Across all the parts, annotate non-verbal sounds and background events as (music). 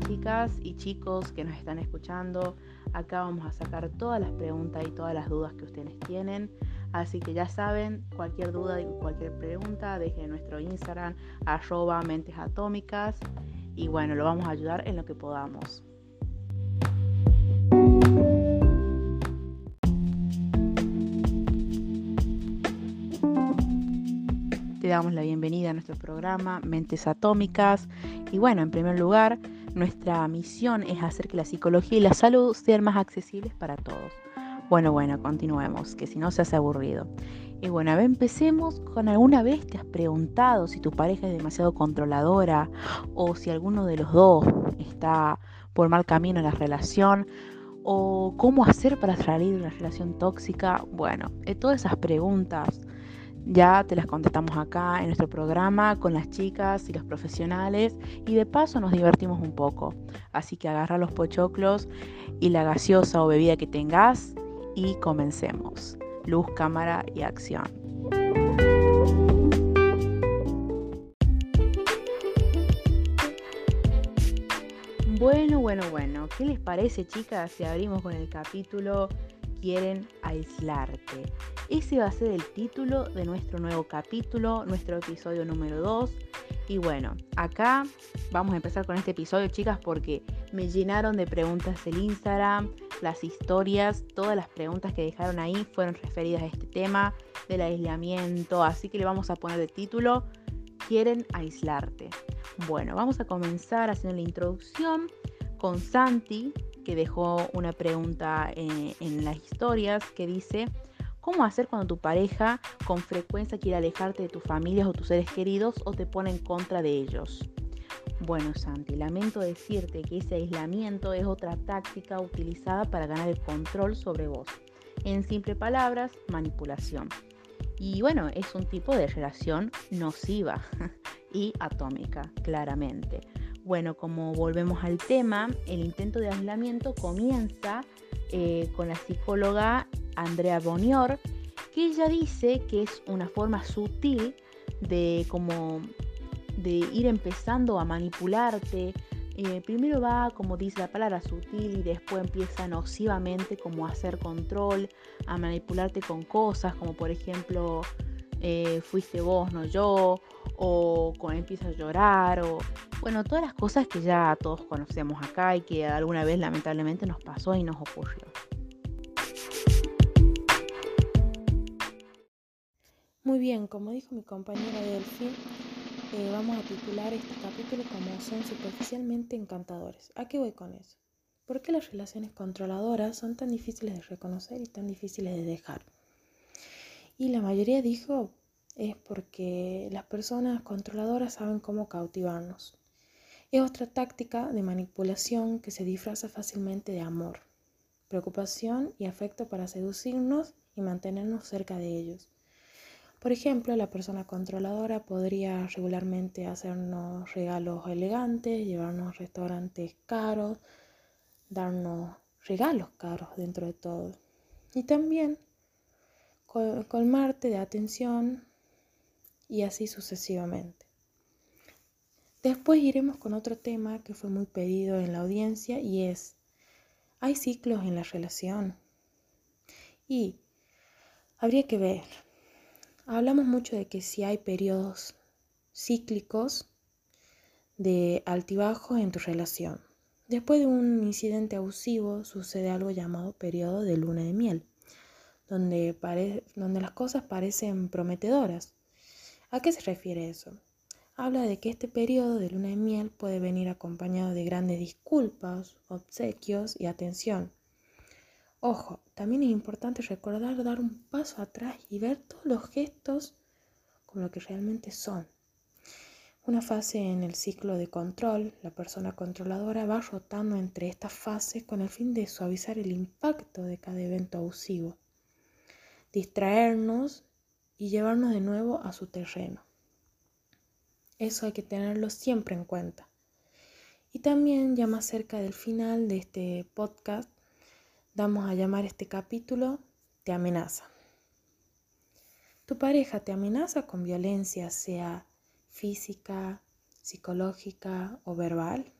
chicas y chicos que nos están escuchando, acá vamos a sacar todas las preguntas y todas las dudas que ustedes tienen. Así que ya saben, cualquier duda y cualquier pregunta, dejen nuestro Instagram, arroba mentes atómicas. Y bueno, lo vamos a ayudar en lo que podamos. Te damos la bienvenida a nuestro programa Mentes Atómicas. Y bueno, en primer lugar, nuestra misión es hacer que la psicología y la salud sean más accesibles para todos. Bueno, bueno, continuemos, que si no se hace aburrido. Y bueno, a ver, empecemos con alguna vez te has preguntado si tu pareja es demasiado controladora o si alguno de los dos está por mal camino en la relación o cómo hacer para salir de una relación tóxica. Bueno, eh, todas esas preguntas ya te las contestamos acá en nuestro programa con las chicas y los profesionales y de paso nos divertimos un poco. Así que agarra los pochoclos y la gaseosa o bebida que tengas y comencemos. Luz, cámara y acción. Bueno, bueno, bueno, ¿qué les parece chicas si abrimos con el capítulo Quieren aislarte? Ese va a ser el título de nuestro nuevo capítulo, nuestro episodio número 2. Y bueno, acá vamos a empezar con este episodio, chicas, porque me llenaron de preguntas el Instagram, las historias, todas las preguntas que dejaron ahí fueron referidas a este tema del aislamiento, así que le vamos a poner de título Quieren aislarte. Bueno, vamos a comenzar haciendo la introducción con Santi, que dejó una pregunta en, en las historias que dice, ¿Cómo hacer cuando tu pareja con frecuencia quiere alejarte de tus familias o tus seres queridos o te pone en contra de ellos? Bueno, Santi, lamento decirte que ese aislamiento es otra táctica utilizada para ganar el control sobre vos. En simple palabras, manipulación. Y bueno, es un tipo de relación nociva (laughs) y atómica, claramente. Bueno, como volvemos al tema, el intento de aislamiento comienza eh, con la psicóloga Andrea Bonior, que ella dice que es una forma sutil de como de ir empezando a manipularte. Eh, primero va, como dice la palabra, sutil y después empieza nocivamente como a hacer control, a manipularte con cosas, como por ejemplo, eh, fuiste vos, no yo, o cuando empieza a llorar, o bueno, todas las cosas que ya todos conocemos acá y que alguna vez lamentablemente nos pasó y nos ocurrió. Muy bien, como dijo mi compañera Delphi, eh, vamos a titular este capítulo como son superficialmente encantadores. ¿A qué voy con eso? ¿Por qué las relaciones controladoras son tan difíciles de reconocer y tan difíciles de dejar? Y la mayoría dijo es porque las personas controladoras saben cómo cautivarnos. Es otra táctica de manipulación que se disfraza fácilmente de amor, preocupación y afecto para seducirnos y mantenernos cerca de ellos. Por ejemplo, la persona controladora podría regularmente hacernos regalos elegantes, llevarnos a restaurantes caros, darnos regalos caros dentro de todo. Y también colmarte de atención y así sucesivamente. Después iremos con otro tema que fue muy pedido en la audiencia y es, ¿hay ciclos en la relación? Y habría que ver Hablamos mucho de que si hay periodos cíclicos de altibajo en tu relación. Después de un incidente abusivo sucede algo llamado periodo de luna de miel, donde, las cosas parecen prometedoras. ¿A qué se refiere eso? Habla de que este periodo de luna de miel puede venir acompañado de grandes disculpas, obsequios y atención. Ojo, también es importante recordar dar un paso atrás y ver todos los gestos como lo que realmente son. Una fase en el ciclo de control, la persona controladora va rotando entre estas fases con el fin de suavizar el impacto de cada evento abusivo, distraernos y llevarnos de nuevo a su terreno. Eso hay que tenerlo siempre en cuenta. Y también ya más cerca del final de este podcast, Vamos a llamar este capítulo Te amenaza. ¿Tu pareja te amenaza con violencia, sea física, psicológica o verbal?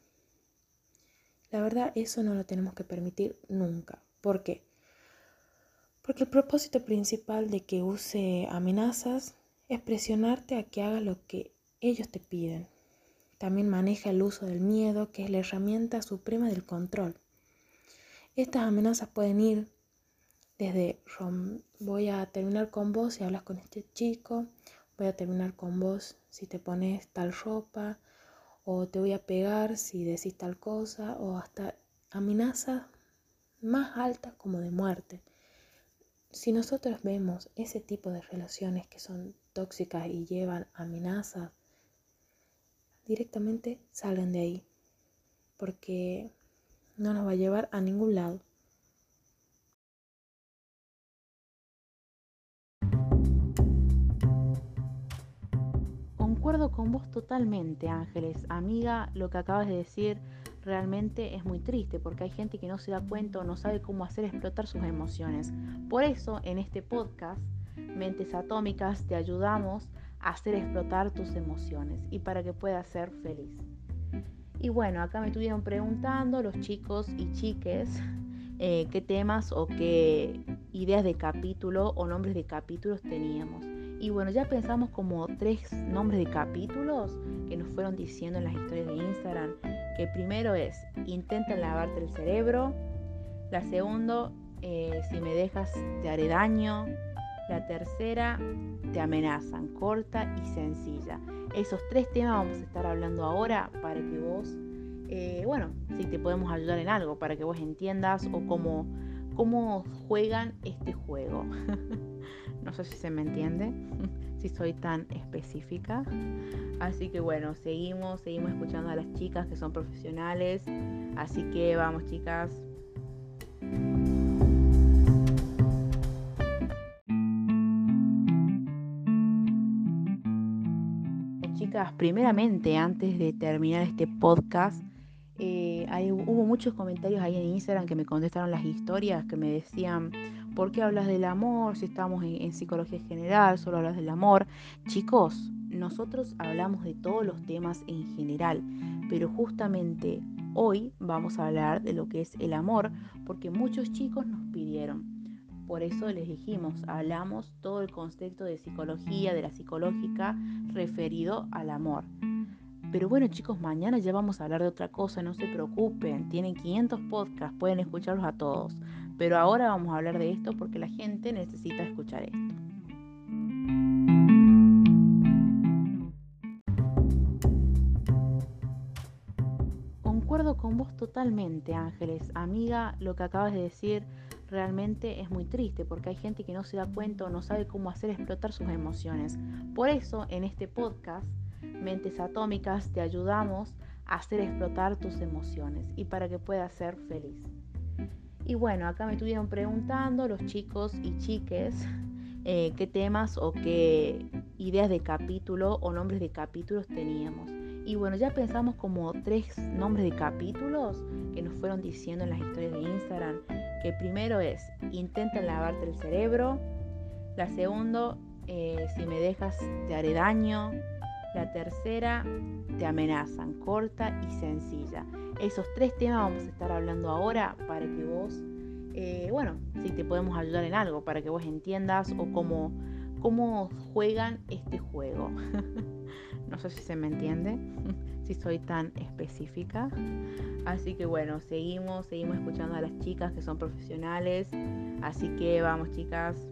La verdad, eso no lo tenemos que permitir nunca. ¿Por qué? Porque el propósito principal de que use amenazas es presionarte a que hagas lo que ellos te piden. También maneja el uso del miedo, que es la herramienta suprema del control. Estas amenazas pueden ir desde voy a terminar con vos si hablas con este chico, voy a terminar con vos si te pones tal ropa, o te voy a pegar si decís tal cosa, o hasta amenazas más altas como de muerte. Si nosotros vemos ese tipo de relaciones que son tóxicas y llevan amenazas, directamente salgan de ahí, porque no nos va a llevar a ningún lado. Concuerdo con vos totalmente, Ángeles. Amiga, lo que acabas de decir realmente es muy triste porque hay gente que no se da cuenta o no sabe cómo hacer explotar sus emociones. Por eso, en este podcast, Mentes Atómicas, te ayudamos a hacer explotar tus emociones y para que puedas ser feliz. Y bueno, acá me estuvieron preguntando los chicos y chiques eh, qué temas o qué ideas de capítulo o nombres de capítulos teníamos. Y bueno, ya pensamos como tres nombres de capítulos que nos fueron diciendo en las historias de Instagram. Que primero es, intenta lavarte el cerebro. La segunda, eh, si me dejas te haré daño. La tercera, te amenazan, corta y sencilla. Esos tres temas vamos a estar hablando ahora para que vos, eh, bueno, si te podemos ayudar en algo, para que vos entiendas o cómo, cómo juegan este juego. (laughs) No sé si se me entiende, (laughs) si soy tan específica. Así que bueno, seguimos, seguimos escuchando a las chicas que son profesionales. Así que vamos chicas. Chicas, primeramente, antes de terminar este podcast, eh, hubo muchos comentarios ahí en Instagram que me contestaron las historias, que me decían, ¿por qué hablas del amor? Si estamos en, psicología general, solo hablas del amor. Chicos, nosotros hablamos de todos los temas en general, pero justamente hoy vamos a hablar de lo que es el amor, porque muchos chicos nos pidieron. Por eso les dijimos, hablamos todo el concepto de psicología, de la psicológica, referido al amor. Pero bueno chicos, mañana ya vamos a hablar de otra cosa, no se preocupen, tienen 500 podcasts, pueden escucharlos a todos. Pero ahora vamos a hablar de esto porque la gente necesita escuchar esto. Concuerdo con vos totalmente, Ángeles. Amiga, lo que acabas de decir realmente es muy triste porque hay gente que no se da cuenta o no sabe cómo hacer explotar sus emociones. Por eso, en este podcast, Mentes Atómicas te ayudamos a hacer explotar tus emociones y para que puedas ser feliz. Y bueno, acá me estuvieron preguntando los chicos y chiques eh, qué temas o qué ideas de capítulo o nombres de capítulos teníamos. Y bueno, ya pensamos como tres nombres de capítulos que nos fueron diciendo en las historias de Instagram. Que primero es, intenta lavarte el cerebro. La segunda, eh, si me dejas te haré daño. La tercera, te amenazan, corta y sencilla. Esos tres temas vamos a estar hablando ahora para que vos, eh, bueno, si te podemos ayudar en algo, para que vos entiendas o cómo, cómo juegan este juego. (laughs) no sé si se me entiende, (laughs) si soy tan específica. Así que bueno, seguimos, seguimos escuchando a las chicas que son profesionales. Así que vamos chicas,